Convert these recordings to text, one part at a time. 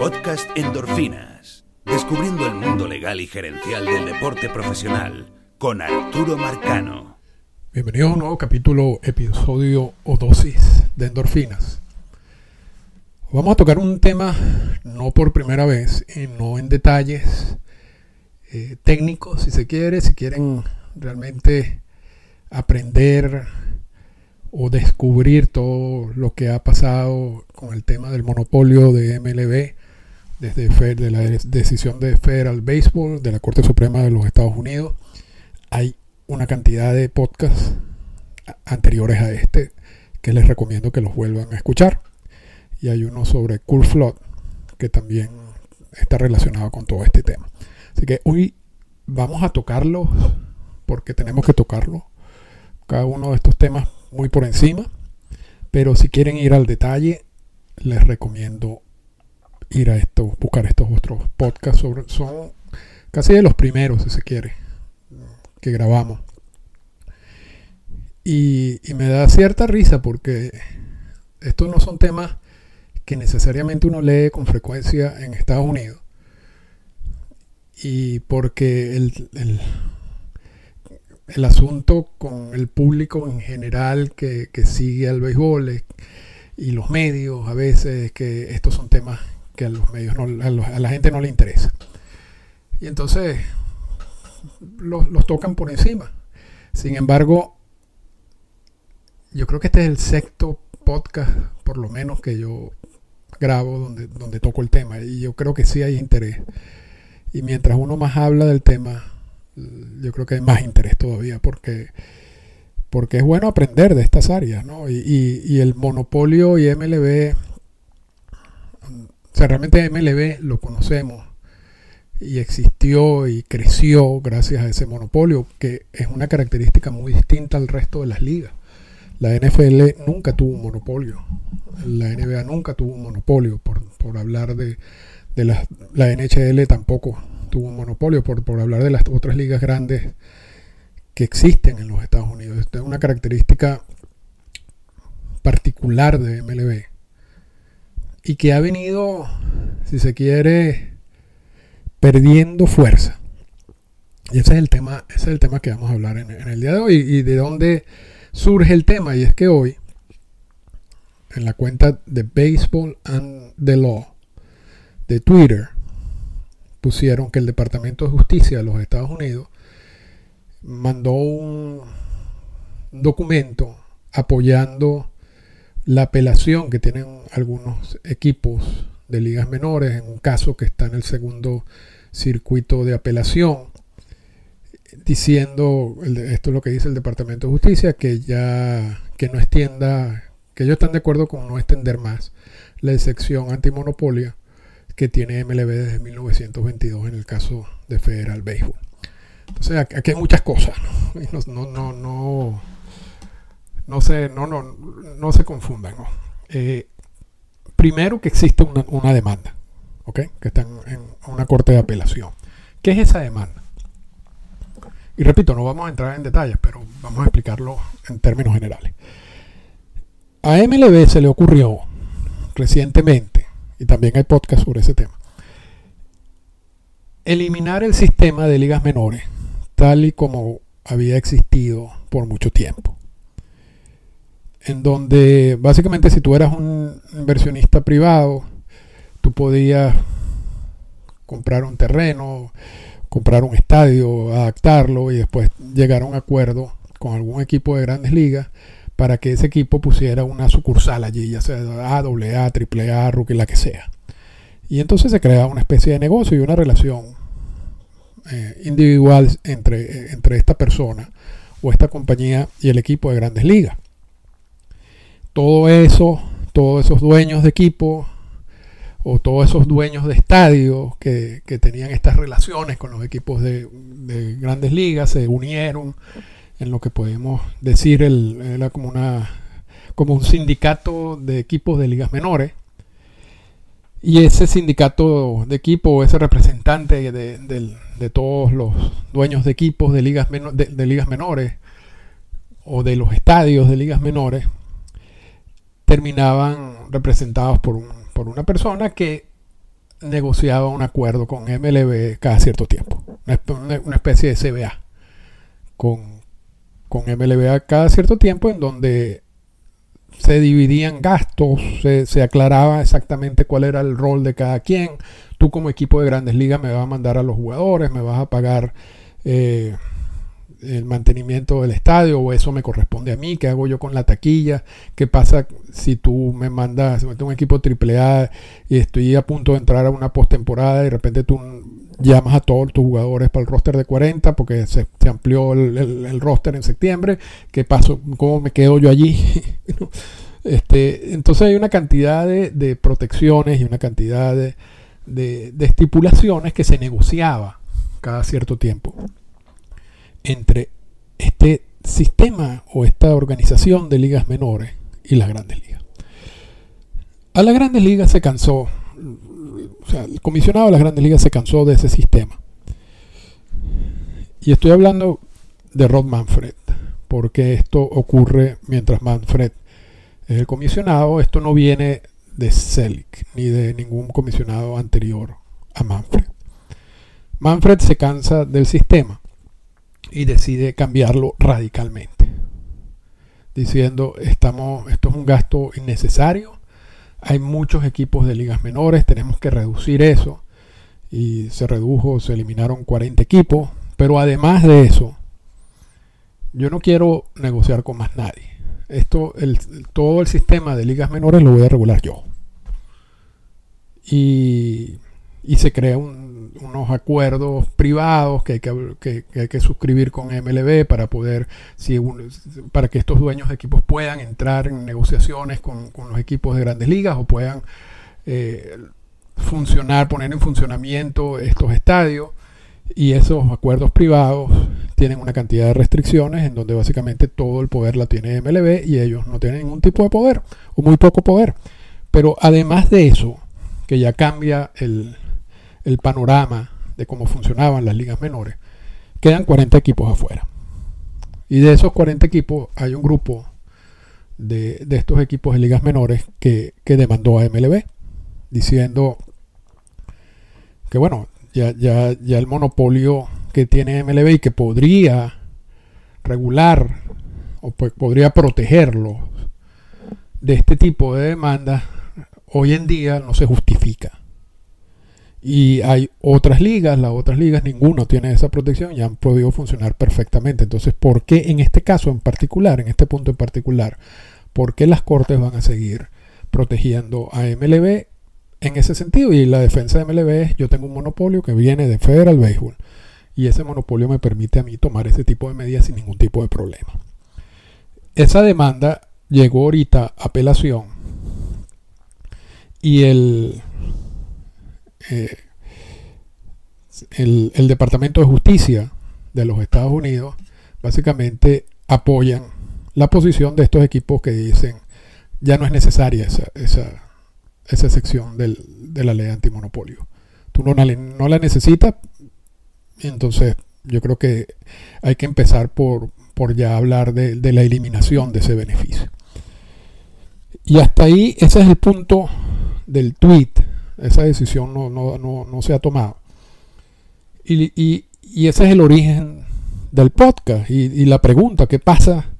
Podcast Endorfinas. Descubriendo el mundo legal y gerencial del deporte profesional con Arturo Marcano. Bienvenido a un nuevo capítulo, episodio o dosis de endorfinas. Vamos a tocar un tema no por primera vez y no en detalles eh, técnicos, si se quiere, si quieren realmente aprender o descubrir todo lo que ha pasado con el tema del monopolio de MLB desde de la decisión de Federal Baseball de la Corte Suprema de los Estados Unidos. Hay una cantidad de podcasts anteriores a este que les recomiendo que los vuelvan a escuchar. Y hay uno sobre Cool Flood que también está relacionado con todo este tema. Así que hoy vamos a tocarlo porque tenemos que tocarlo. Cada uno de estos temas muy por encima. Pero si quieren ir al detalle, les recomiendo ir a esto, buscar estos otros podcasts. Sobre, son casi de los primeros, si se quiere, que grabamos. Y, me da cierta risa porque estos no son temas que necesariamente uno lee con frecuencia en Estados Unidos. Y porque el, el asunto con el público en general que, sigue al béisbol y los medios a veces que estos son temas que a los medios no, a, la gente no le interesa. Y entonces los, tocan por encima. Sin embargo, yo creo que este es el sexto podcast, por lo menos, que yo grabo donde, donde toco el tema. Y yo creo que sí hay interés. Y mientras uno más habla del tema, yo creo que hay más interés todavía porque, porque es bueno aprender de estas áreas, ¿no? Y, el monopolio y MLB, sea, realmente MLB lo conocemos y existió y creció gracias a ese monopolio, que es una característica muy distinta al resto de las ligas. La NFL nunca tuvo un monopolio, la NBA nunca tuvo un monopolio, por, por hablar de, de la, la NHL tampoco tuvo un monopolio, por, por hablar de las otras ligas grandes que existen en los Estados Unidos. Esta es una característica particular de MLB y que ha venido, si se quiere, perdiendo fuerza. Y ese es el tema, ese es el tema que vamos a hablar en, en el día de hoy y de dónde surge el tema. Y es que hoy, en la cuenta de Baseball and the Law de Twitter, pusieron que el Departamento de Justicia de los Estados Unidos mandó un documento apoyando la apelación que tienen algunos equipos de ligas menores en un caso que está en el segundo circuito de apelación diciendo esto es lo que dice el Departamento de Justicia que ya que no extienda que ellos están de acuerdo con no extender más la excepción antimonopolio que tiene MLB desde 1922 en el caso de Federal Baseball. Entonces aquí hay muchas cosas, ¿no? No, no, no, se, no, no, no se confundan. Eh, primero que existe una, demanda, ¿ok? Que está en, una corte de apelación. ¿Qué es esa demanda? Y repito, no vamos a entrar en detalles, pero vamos a explicarlo en términos generales. A MLB se le ocurrió recientemente y también hay podcast sobre ese tema. Eliminar el sistema de ligas menores tal y como había existido por mucho tiempo. En donde básicamente si tú eras un inversionista privado, tú podías comprar un terreno, comprar un estadio, adaptarlo y después llegar a un acuerdo con algún equipo de grandes ligas para que ese equipo pusiera una sucursal allí, ya sea A, AA, AAA, Rookie, la que sea. Y entonces se crea una especie de negocio y una relación eh, individual entre, eh, entre esta persona o esta compañía y el equipo de grandes ligas. Todo eso, todos esos dueños de equipo o todos esos dueños de estadios que, tenían estas relaciones con los equipos de, de grandes ligas se unieron en lo que podemos decir el, era como una como un sindicato de equipos de ligas menores. Y ese sindicato de equipo ese representante de, todos los dueños de equipos de ligas, de, ligas menores o de los estadios de ligas menores terminaban representados por, un, por una persona que negociaba un acuerdo con MLB cada cierto tiempo, una especie de CBA con, con MLB cada cierto tiempo en donde se dividían gastos, se, aclaraba exactamente cuál era el rol de cada quien. Tú como equipo de grandes ligas me vas a mandar a los jugadores, me vas a pagar eh, el mantenimiento del estadio o eso me corresponde a mí, qué hago yo con la taquilla, qué pasa si tú me mandas, me un equipo AAA y estoy a punto de entrar a una postemporada y de repente tú llamas a todos tus jugadores para el roster de 40 porque se, amplió el, roster en septiembre, qué pasó, cómo me quedo yo allí. este, entonces hay una cantidad de, protecciones y una cantidad de, de estipulaciones que se negociaba cada cierto tiempo entre este sistema o esta organización de ligas menores y las grandes ligas. A las grandes ligas se cansó, o sea, el comisionado de las grandes ligas se cansó de ese sistema. Y estoy hablando de Rod Manfred, porque esto ocurre mientras Manfred es el comisionado, esto no viene de Selig ni de ningún comisionado anterior a Manfred. Manfred se cansa del sistema y decide cambiarlo radicalmente, diciendo estamos, esto es un gasto innecesario, hay muchos equipos de ligas menores, tenemos que reducir eso y se redujo, se eliminaron 40 equipos, pero además de eso, yo no quiero negociar con más nadie. Esto, el, todo el sistema de ligas menores lo voy a regular yo. Y, y se crea un unos acuerdos privados que hay que, hay que suscribir con MLB para poder, si para que estos dueños de equipos puedan entrar en negociaciones con, los equipos de grandes ligas o puedan eh, funcionar, poner en funcionamiento estos estadios. Y esos acuerdos privados tienen una cantidad de restricciones en donde básicamente todo el poder la tiene MLB y ellos no tienen ningún tipo de poder o muy poco poder. Pero además de eso, que ya cambia el, el panorama de cómo funcionaban las ligas menores, quedan 40 equipos afuera. Y de esos 40 equipos hay un grupo de, estos equipos de ligas menores que, demandó a MLB, diciendo que bueno, ya, ya, ya el monopolio que tiene MLB y que podría regular o pues podría protegerlo de este tipo de demandas, hoy en día no se justifica. Y hay otras ligas, las otras ligas, ninguno tiene esa protección y han podido funcionar perfectamente. Entonces, ¿por qué en este caso en particular, en este punto en particular, por qué las cortes van a seguir protegiendo a MLB en ese sentido? Y la defensa de MLB es, yo tengo un monopolio que viene de Federal Baseball y ese monopolio me permite a mí tomar ese tipo de medidas sin ningún tipo de problema. Esa demanda llegó ahorita a apelación y el eh, el, Departamento de Justicia de los Estados Unidos básicamente apoyan la posición de estos equipos que dicen ya no es necesaria esa, esa, esa sección del, de la ley antimonopolio. Tú no, no la necesitas, entonces yo creo que hay que empezar por, por ya hablar de, de, la eliminación de ese beneficio. Y hasta ahí, ese es el punto del tweet esa decisión no, se ha tomado. Y, ese es el origen del podcast. Y, la pregunta, ¿qué pasa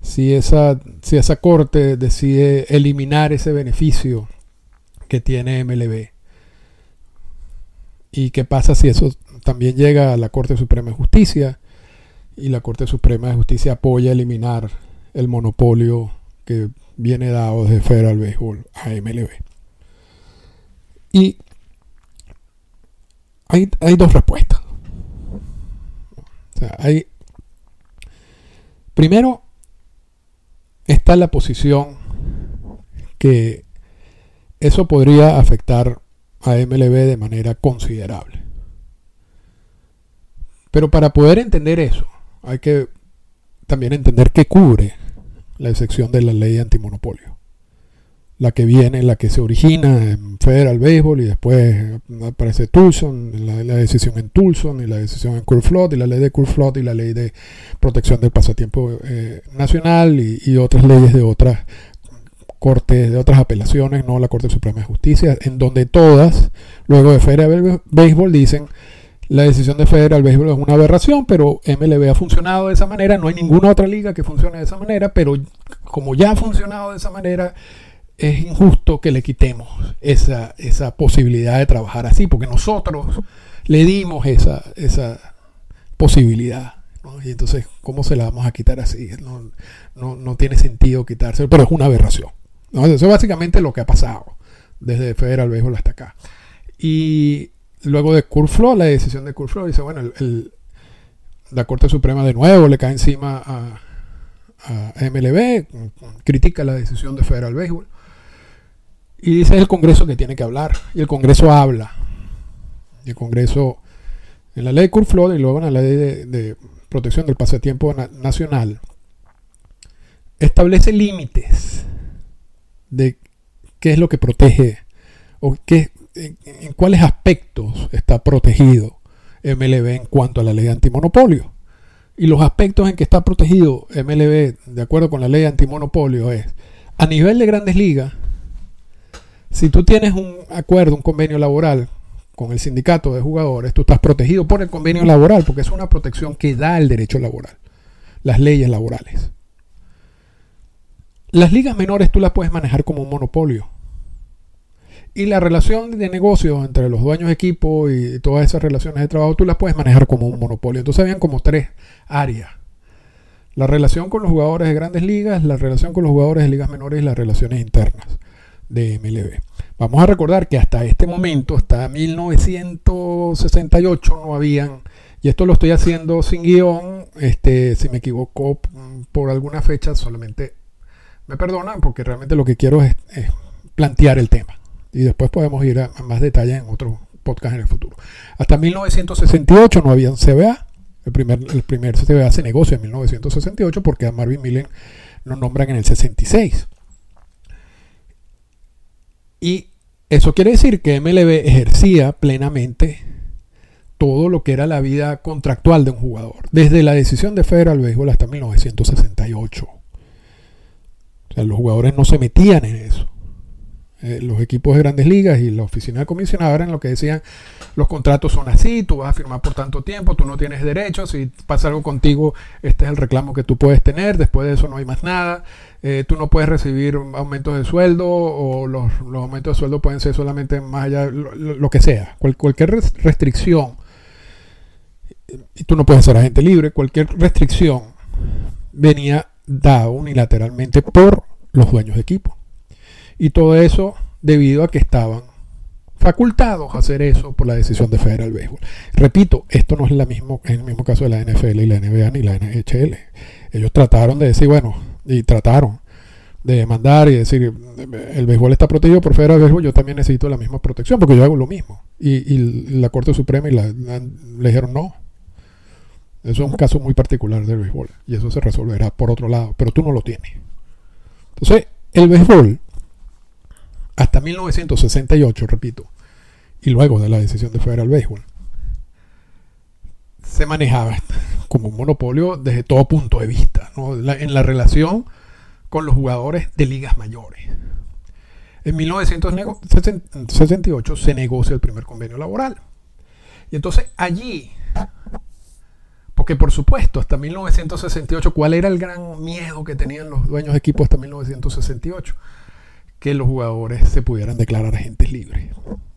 si esa, si esa corte decide eliminar ese beneficio que tiene MLB? ¿Y qué pasa si eso también llega a la Corte Suprema de Justicia? Y la Corte Suprema de Justicia apoya eliminar el monopolio que viene dado desde Federal Baseball a MLB. Y hay, dos respuestas. hay, primero, está la posición que eso podría afectar a MLB de manera considerable. Pero para poder entender eso, hay que también entender qué cubre la excepción de la ley antimonopolio la que viene, la que se origina en Federal Baseball y después aparece Tulson, la, decisión en Tulson y la decisión en Curve Flood y la ley de Curve Flood y la ley de protección del pasatiempo eh, nacional y, otras leyes de otras cortes, de otras apelaciones, no la Corte Suprema de Justicia, en donde todas, luego de Federal Béisbol, dicen la decisión de Federal Béisbol es una aberración, pero MLB ha funcionado de esa manera, no hay ninguna otra liga que funcione de esa manera, pero como ya ha funcionado de esa manera, es injusto que le quitemos esa, esa posibilidad de trabajar así, porque nosotros le dimos esa, esa posibilidad. Y entonces, ¿cómo se la vamos a quitar así? No, no, tiene sentido quitárselo, pero es una aberración. Eso es básicamente lo que ha pasado desde Federal Béisbol hasta acá. Y luego de Curflow, la decisión de Curflow, dice, bueno, el, la Corte Suprema de nuevo le cae encima a, a MLB, critica la decisión de Federal Béisbol. Y dice el Congreso que tiene que hablar. Y el Congreso habla. Y el Congreso, en la ley Curflow y luego en la ley de, protección del pasatiempo nacional, establece límites de qué es lo que protege o qué, en, en, cuáles aspectos está protegido MLB en cuanto a la ley de antimonopolio. Y los aspectos en que está protegido MLB, de acuerdo con la ley de antimonopolio, es a nivel de grandes ligas, si tú tienes un acuerdo, un convenio laboral con el sindicato de jugadores, tú estás protegido por el convenio laboral, porque es una protección que da el derecho laboral, las leyes laborales. Las ligas menores tú las puedes manejar como un monopolio. Y la relación de negocio entre los dueños de equipo y todas esas relaciones de trabajo tú las puedes manejar como un monopolio. Entonces habían como tres áreas. La relación con los jugadores de grandes ligas, la relación con los jugadores de ligas menores y las relaciones internas de MLB. Vamos a recordar que hasta este momento, hasta 1968, no habían, y esto lo estoy haciendo sin guion, este, si me equivoco por alguna fecha, solamente me perdonan porque realmente lo que quiero es, plantear el tema. Y después podemos ir a, más detalle en otro podcast en el futuro. Hasta 1968 no habían CBA. El primer, el primer CBA se negocia en 1968 porque a Marvin Millen lo nombran en el 66. Y eso quiere decir que MLB ejercía plenamente todo lo que era la vida contractual de un jugador, desde la decisión de Federal Béisbol hasta 1968. O sea, los jugadores no se metían en eso. Eh, los equipos de grandes ligas y la oficina de comisionado eran lo que decían, los contratos son así, tú vas a firmar por tanto tiempo, tú no tienes derechos, si pasa algo contigo, este es el reclamo que tú puedes tener, después de eso no hay más nada, eh, tú no puedes recibir aumentos de sueldo o los, aumentos de sueldo pueden ser solamente más allá, lo, que sea, cualquier restricción, y tú no puedes ser agente libre, cualquier restricción venía dado unilateralmente por los dueños de equipo. Y todo eso debido a que estaban facultados a hacer eso por la decisión de Federal Béisbol. Repito, esto no es la mismo, en el mismo caso de la NFL y la NBA ni la NHL. Ellos trataron de decir, bueno, y trataron de mandar y decir, el béisbol está protegido por Federal Béisbol, yo también necesito la misma protección porque yo hago lo mismo. Y, la Corte Suprema y la, le dijeron no. Eso es un caso muy particular del béisbol y eso se resolverá por otro lado, pero tú no lo tienes. Entonces, el béisbol hasta 1968, repito, y luego de la decisión de Federal Béisbol, se manejaba como un monopolio desde todo punto de vista, en la relación con los jugadores de ligas mayores. En 1968 se negocia el primer convenio laboral. Y entonces allí, porque por supuesto, hasta 1968, ¿cuál era el gran miedo que tenían los dueños de equipo hasta 1968? Que los jugadores se pudieran declarar agentes libres.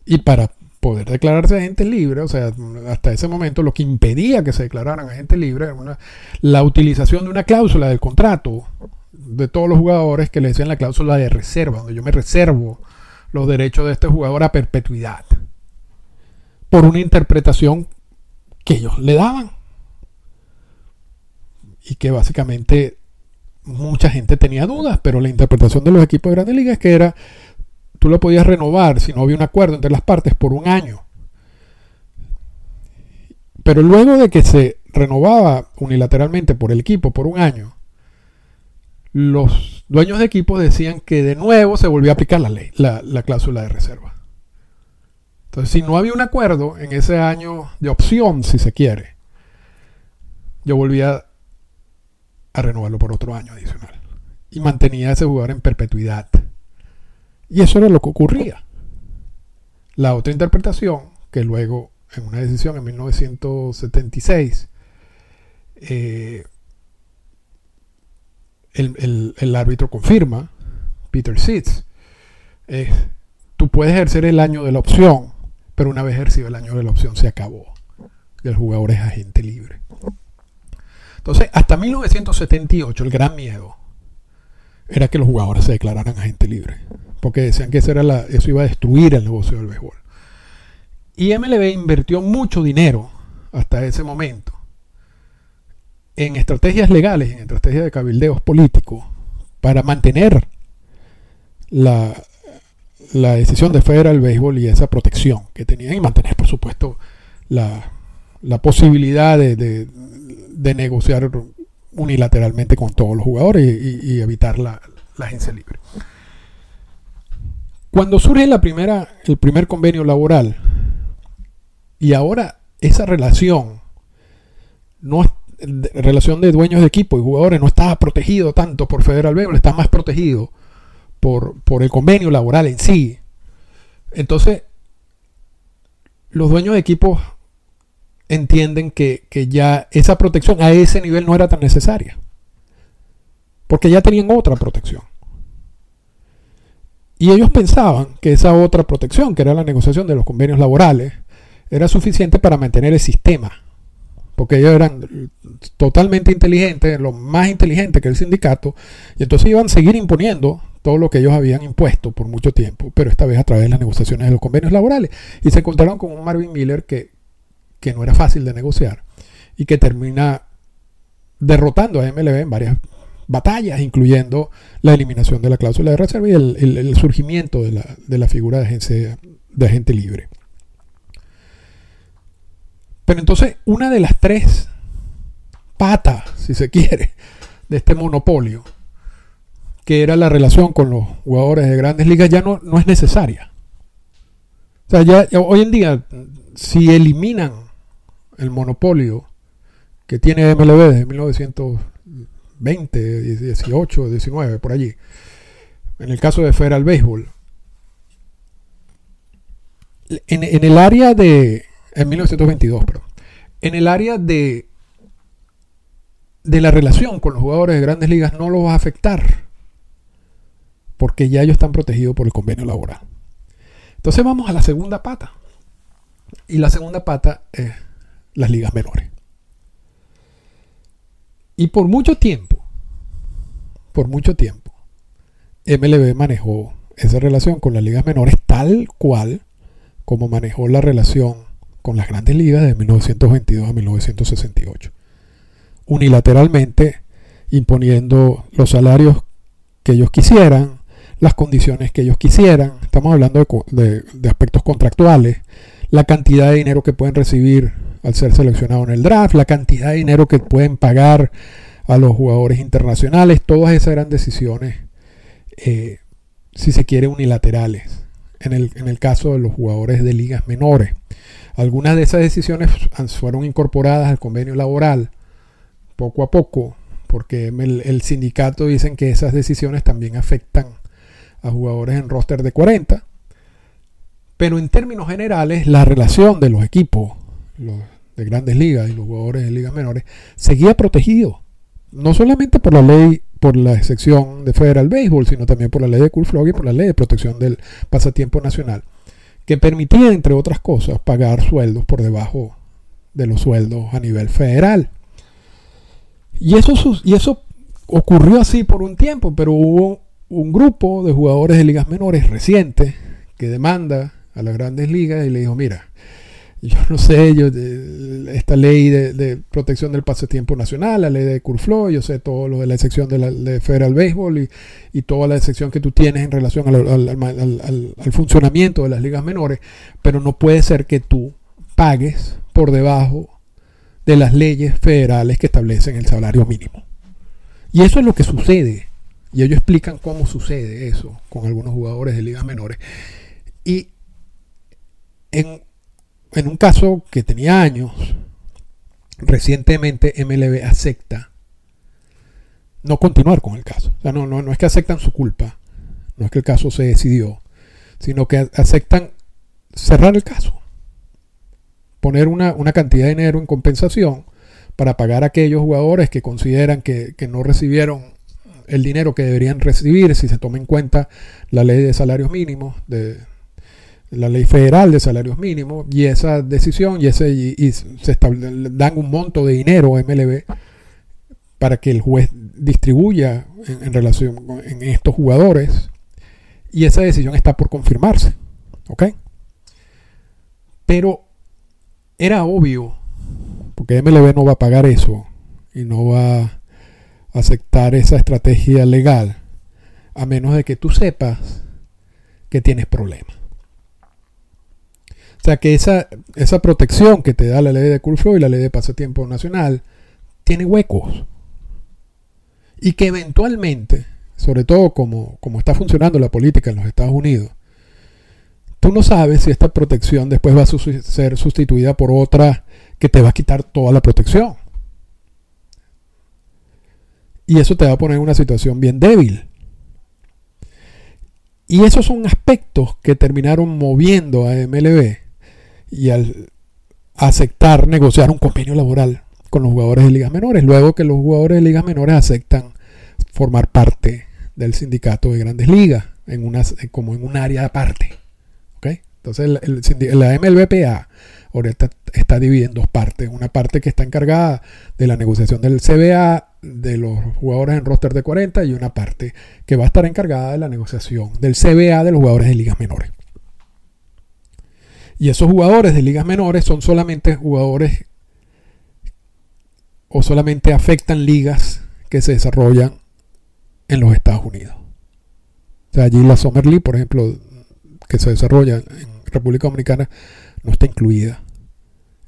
Y para poder declararse agentes libres, o sea, hasta ese momento lo que impedía que se declararan agentes libres era la utilización de una cláusula del contrato de todos los jugadores que le decían la cláusula de reserva, donde yo me reservo los derechos de este jugador a perpetuidad por una interpretación que ellos le daban y que básicamente mucha gente tenía dudas, pero la interpretación de los equipos de Grandes Ligas es que era, tú lo podías renovar si no había un acuerdo entre las partes por un año. Pero luego de que se renovaba unilateralmente por el equipo por un año, los dueños de equipo decían que de nuevo se volvía a aplicar la ley, la, la cláusula de reserva. Entonces, si no había un acuerdo en ese año de opción, si se quiere, yo volvía a renovarlo por otro año adicional. Y mantenía a ese jugador en perpetuidad. Y eso era lo que ocurría. La otra interpretación, que luego en una decisión en 1976, eh, el, árbitro confirma, Peter Sitz, es, tú puedes ejercer el año de la opción, pero una vez ejercido el año de la opción se acabó. El jugador es agente libre. Entonces, hasta 1978 el gran miedo era que los jugadores se declararan agente libre, porque decían que eso, iba a destruir el negocio del béisbol. Y MLB invirtió mucho dinero hasta ese momento en estrategias legales, en estrategias de cabildeos políticos, para mantener la, la decisión de Federal Béisbol y esa protección que tenían y mantener, por supuesto, la, la posibilidad de, de, negociar unilateralmente con todos los jugadores y, evitar la, agencia libre. Cuando surge la primera, el primer convenio laboral y ahora esa relación no relación de dueños de equipo y jugadores no estaba protegido tanto por Federal Béisbol, está más protegido por, por el convenio laboral en sí. Entonces, los dueños de equipos entienden que, que, ya esa protección a ese nivel no era tan necesaria. Porque ya tenían otra protección. Y ellos pensaban que esa otra protección, que era la negociación de los convenios laborales, era suficiente para mantener el sistema porque ellos eran totalmente inteligentes, lo más inteligentes que el sindicato, y entonces iban a seguir imponiendo todo lo que ellos habían impuesto por mucho tiempo, pero esta vez a través de las negociaciones de los convenios laborales. Y se encontraron con un Marvin Miller que, que no era fácil de negociar y que termina derrotando a MLB en varias batallas, incluyendo la eliminación de la cláusula de reserva y el, surgimiento de la, de la, figura de, agencia, de agente libre. Pero entonces, una de las tres patas, si se quiere, de este monopolio, que era la relación con los jugadores de grandes ligas, ya no, no es necesaria. O sea, ya, hoy en día, si eliminan el monopolio que tiene MLB desde 1920, 18, 19, por allí, en el caso de Federal Baseball, en, en el área de, en 1922, pero en el área de, de la relación con los jugadores de grandes ligas no los va a afectar, porque ya ellos están protegidos por el convenio laboral. Entonces vamos a la segunda pata. Y la segunda pata es las ligas menores. Y por mucho tiempo, por mucho tiempo, MLB manejó esa relación con las ligas menores tal cual como manejó la relación con las grandes ligas de 1922 a 1968. Unilateralmente imponiendo los salarios que ellos quisieran, las condiciones que ellos quisieran. Estamos hablando de, aspectos contractuales, la cantidad de dinero que pueden recibir al ser seleccionado en el draft, la cantidad de dinero que pueden pagar a los jugadores internacionales. Todas esas eran decisiones, eh, si se quiere, unilaterales. En el, en el caso de los jugadores de ligas menores. Algunas de esas decisiones fueron incorporadas al convenio laboral poco a poco, porque el, sindicato dicen que esas decisiones también afectan a jugadores en roster de 40. Pero en términos generales, la relación de los equipos de grandes ligas y los jugadores de ligas menores seguía protegido. No solamente por la ley, por la excepción de Federal Baseball, sino también por la ley de Cool y por la ley de protección del pasatiempo nacional que permitía, entre otras cosas, pagar sueldos por debajo de los sueldos a nivel federal. Y eso, y eso ocurrió así por un tiempo, pero hubo un grupo de jugadores de ligas menores recientes que demanda a las grandes ligas y le dijo, mira, yo no sé, yo, esta ley de, protección del pasatiempo nacional, la ley de Curflow, yo sé todo lo de la sección de, la, de Federal Baseball y, y, toda la sección que tú tienes en relación al, funcionamiento de las ligas menores, pero no puede ser que tú pagues por debajo de las leyes federales que establecen el salario mínimo. Y eso es lo que sucede. Y ellos explican cómo sucede eso con algunos jugadores de ligas menores. Y en un caso que tenía años, recientemente MLB acepta no continuar con el caso. O sea, no, no, no es que aceptan su culpa, no es que el caso se decidió, sino que aceptan cerrar el caso, poner una, cantidad de dinero en compensación para pagar a aquellos jugadores que consideran que, no recibieron el dinero que deberían recibir si se toma en cuenta la ley de salarios mínimos, de, la ley federal de salarios mínimos, y esa decisión y, ese, y, se dan un monto de dinero a MLB para que el juez distribuya en, relación con en estos jugadores y esa decisión está por confirmarse. ¿Ok? Pero era obvio, porque MLB no va a pagar eso y no va a aceptar esa estrategia legal, a menos de que tú sepas que tienes problemas. Sea que esa, esa protección que te da la ley de cool y la ley de pasatiempo nacional tiene huecos. Y que eventualmente, sobre todo como, como está funcionando la política en los Estados Unidos, tú no sabes si esta protección después va a ser sustituida por otra que te va a quitar toda la protección. Y eso te va a poner en una situación bien débil. Y esos son aspectos que terminaron moviendo a MLB y al aceptar negociar un convenio laboral con los jugadores de ligas menores, luego que los jugadores de ligas menores aceptan formar parte del sindicato de grandes ligas, en una, como en un área aparte. Entonces la MLBPA ahorita está dividida en dos partes. Una parte que está encargada de la negociación del CBA de los jugadores en roster de 40 y una parte que va a estar encargada de la negociación del CBA de los jugadores de ligas menores. Y esos jugadores de ligas menores son solamente jugadores o solamente afectan ligas que se desarrollan en los Estados Unidos. O sea, allí la Summer League, por ejemplo, que se desarrolla en República Dominicana no está incluida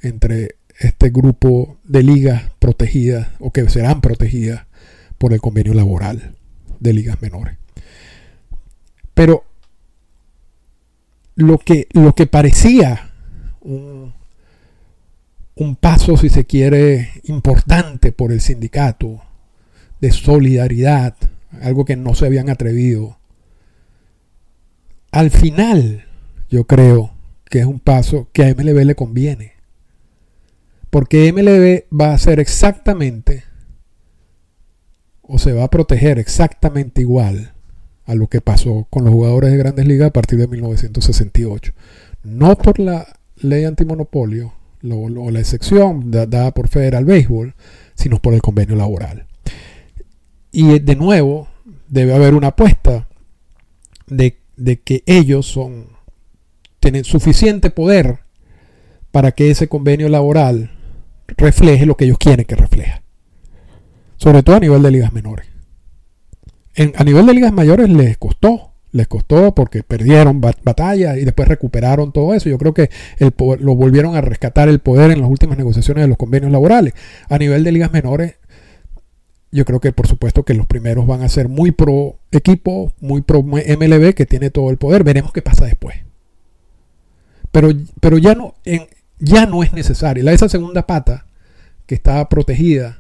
entre este grupo de ligas protegidas o que serán protegidas por el convenio laboral de ligas menores. Pero lo que, lo que parecía un, un paso, si se quiere, importante por el sindicato de solidaridad, algo que no se habían atrevido, al final yo creo que es un paso que a MLB le conviene. Porque MLB va a hacer exactamente o se va a proteger exactamente igual a lo que pasó con los jugadores de grandes ligas a partir de 1968. No por la ley antimonopolio o la excepción dada por Federal Baseball, sino por el convenio laboral. Y de nuevo, debe haber una apuesta de, de que ellos son tienen suficiente poder para que ese convenio laboral refleje lo que ellos quieren que refleje. Sobre todo a nivel de ligas menores. A nivel de ligas mayores les costó, les costó porque perdieron batallas y después recuperaron todo eso. Yo creo que el, lo volvieron a rescatar el poder en las últimas negociaciones de los convenios laborales. A nivel de ligas menores, yo creo que por supuesto que los primeros van a ser muy pro equipo, muy pro MLB que tiene todo el poder. Veremos qué pasa después. Pero, pero ya, no, en, ya no es necesaria. Esa segunda pata, que está protegida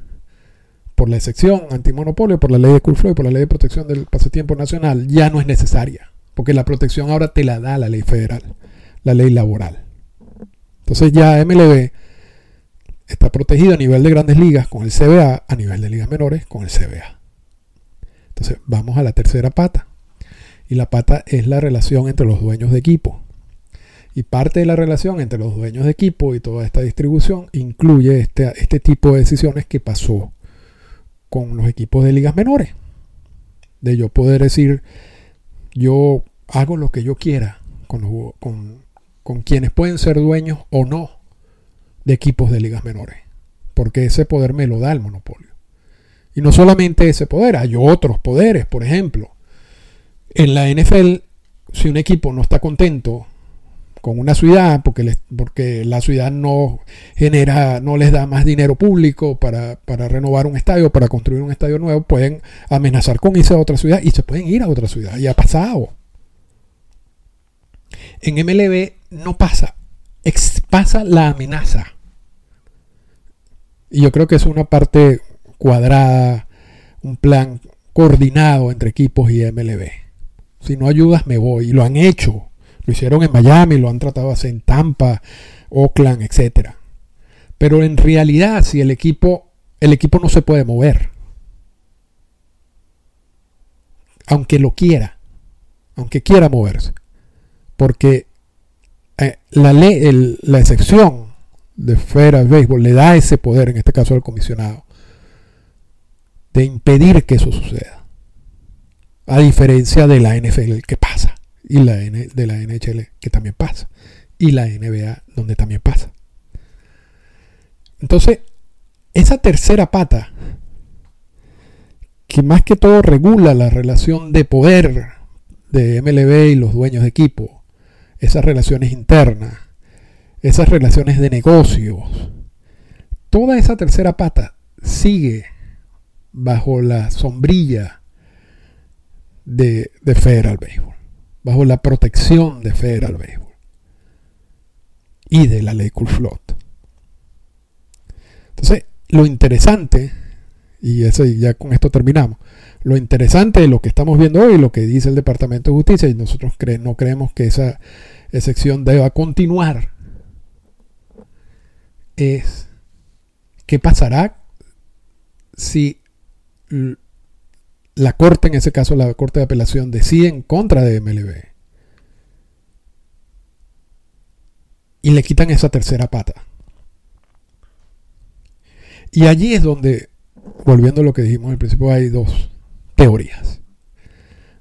por la excepción antimonopolio, por la ley de Cool y por la ley de protección del pasatiempo nacional, ya no es necesaria. Porque la protección ahora te la da la ley federal, la ley laboral. Entonces ya MLB está protegida a nivel de grandes ligas con el CBA, a nivel de ligas menores con el CBA. Entonces vamos a la tercera pata. Y la pata es la relación entre los dueños de equipo. Y parte de la relación entre los dueños de equipo y toda esta distribución incluye este, este tipo de decisiones que pasó con los equipos de ligas menores. De yo poder decir, yo hago lo que yo quiera con, con quienes pueden ser dueños o no de equipos de ligas menores. Porque ese poder me lo da el monopolio. Y no solamente ese poder, hay otros poderes. Por ejemplo, en la NFL, si un equipo no está contento con una ciudad, porque, porque la ciudad no genera, no les da más dinero público para, renovar un estadio, para construir un estadio nuevo, pueden amenazar con irse a otra ciudad y se pueden ir a otra ciudad. Y ha pasado. En MLB no pasa, pasa la amenaza. Y yo creo que es una parte cuadrada, un plan coordinado entre equipos y MLB. Si no ayudas, me voy. Y lo han hecho. Lo hicieron en Miami, lo han tratado de hacer en Tampa, Oakland, etc. Pero en realidad, si el equipo, el equipo no se puede mover. Aunque lo quiera. Aunque quiera moverse. Porque eh, la, ley, la excepción de Federal Béisbol le da ese poder, en este caso al comisionado, de impedir que eso suceda. A diferencia de la NFL que pasa, y la N, de la NHL que también pasa, y la NBA donde también pasa. Entonces, esa tercera pata, que más que todo regula la relación de poder de MLB y los dueños de equipo, esas relaciones internas, esas relaciones de negocios, toda esa tercera pata sigue bajo la sombrilla de, Federal Baseball, bajo la protección de Federal Baseball y de la ley Cool Float. Entonces, lo interesante, y eso, ya con esto terminamos, lo interesante de lo que estamos viendo hoy, lo que dice el Departamento de Justicia, y nosotros no creemos que esa excepción deba continuar, es qué pasará si la Corte, en ese caso la Corte de Apelación, decide en contra de MLB y le quitan esa tercera pata. Y allí es donde, volviendo a lo que dijimos al principio, hay dos teorías.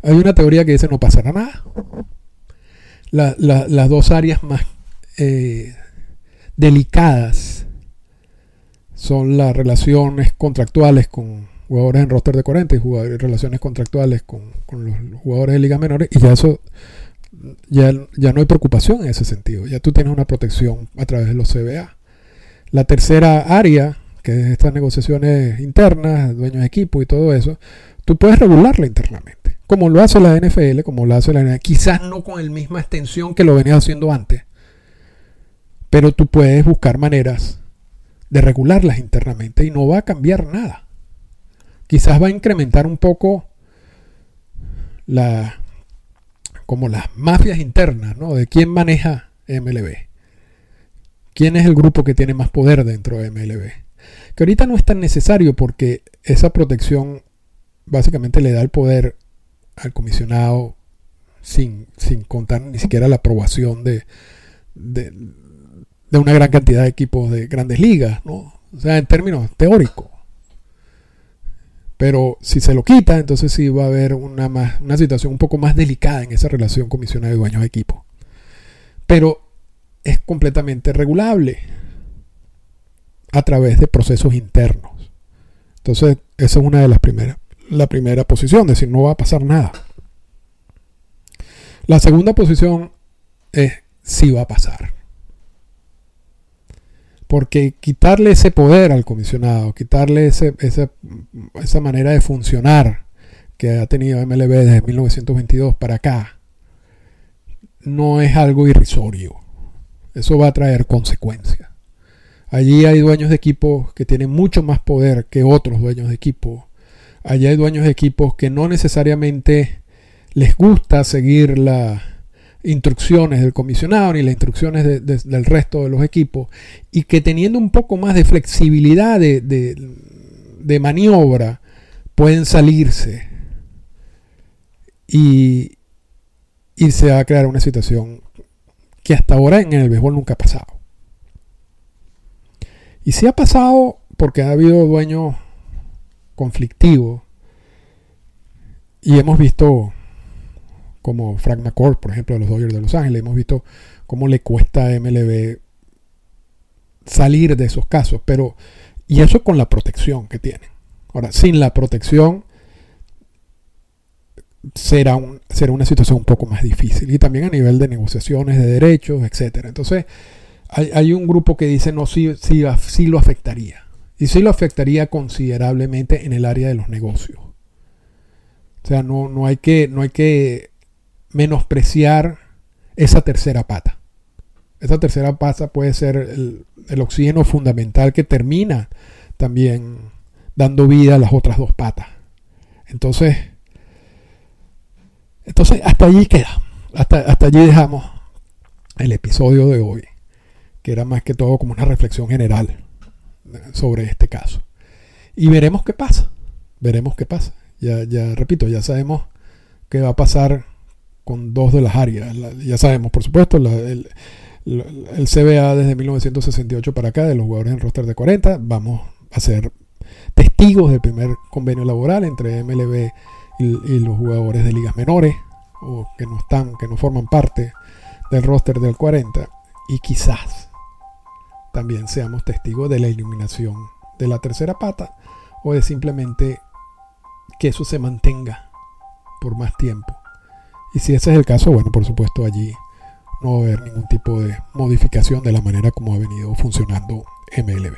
Hay una teoría que dice no pasará nada. las dos áreas más eh, delicadas son las relaciones contractuales con jugadores en roster de 40 y jugadores, relaciones contractuales con, los jugadores de ligas menores y ya eso ya, ya no hay preocupación en ese sentido, ya tú tienes una protección a través de los CBA. La tercera área, que es estas negociaciones internas, dueños de equipo y todo eso, tú puedes regularla internamente, como lo hace la NFL, como lo hace la NFL, quizás no con la misma extensión que lo venía haciendo antes, pero tú puedes buscar maneras de regularlas internamente y no va a cambiar nada. Quizás va a incrementar un poco la como las mafias internas, ¿no? De quién maneja MLB. ¿Quién es el grupo que tiene más poder dentro de MLB? Que ahorita no es tan necesario porque esa protección básicamente le da el poder al comisionado sin, sin contar ni siquiera la aprobación de, de una gran cantidad de equipos de grandes ligas, ¿no? O sea, en términos teóricos. Pero si se lo quita, entonces sí va a haber una, más, una situación un poco más delicada en esa relación comisionado de dueños de equipo. Pero es completamente regulable a través de procesos internos. Entonces, esa es una de las primeras, la primera posición, es decir, no va a pasar nada. La segunda posición es si va a pasar. Porque quitarle ese poder al comisionado, quitarle esa manera de funcionar que ha tenido MLB desde 1922 para acá, no es algo irrisorio. Eso va a traer consecuencias. Allí hay dueños de equipos que tienen mucho más poder que otros dueños de equipos. Allí hay dueños de equipos que no necesariamente les gusta seguir la, instrucciones del comisionado ni las instrucciones del resto de los equipos y que teniendo un poco más de flexibilidad de, maniobra pueden salirse y, y se va a crear una situación que hasta ahora en el béisbol nunca ha pasado. Y si ha pasado porque ha habido dueños conflictivos y hemos visto como Frank McCourt, por ejemplo, de los Dodgers de Los Ángeles. Hemos visto cómo le cuesta a MLB salir de esos casos, pero y eso con la protección que tienen. Ahora, sin la protección será, un, será una situación un poco más difícil y también a nivel de negociaciones de derechos, etcétera. Entonces, hay, un grupo que dice no, sí, sí, sí lo afectaría. Y sí lo afectaría considerablemente en el área de los negocios. O sea, no, no, hay, que, no hay que menospreciar esa tercera pata. Esa tercera pata puede ser el, oxígeno fundamental que termina también dando vida a las otras dos patas. Entonces, Entonces, hasta allí queda. Hasta, hasta allí dejamos el episodio de hoy, que era más que todo como una reflexión general sobre este caso. Y veremos qué pasa. Veremos qué pasa. Ya, ya repito, ya sabemos qué va a pasar con dos de las áreas. ya sabemos, por supuesto, el, CBA desde 1968 para acá, de los jugadores en roster de 40. Vamos a ser testigos del primer convenio laboral entre MLB y, los jugadores de ligas menores o que no están, que no forman parte del roster del 40 y quizás también seamos testigos de la iluminación de la tercera pata o de simplemente que eso se mantenga por más tiempo. Y si ese es el caso, bueno, por supuesto allí no va a haber ningún tipo de modificación de la manera como ha venido funcionando MLB.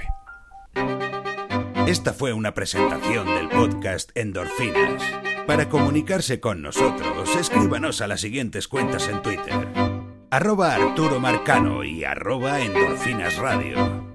Esta fue una presentación del podcast Endorfinas. Para comunicarse con nosotros, escríbanos a las siguientes cuentas en Twitter. Arroba Arturo Marcano y arroba Endorfinas Radio.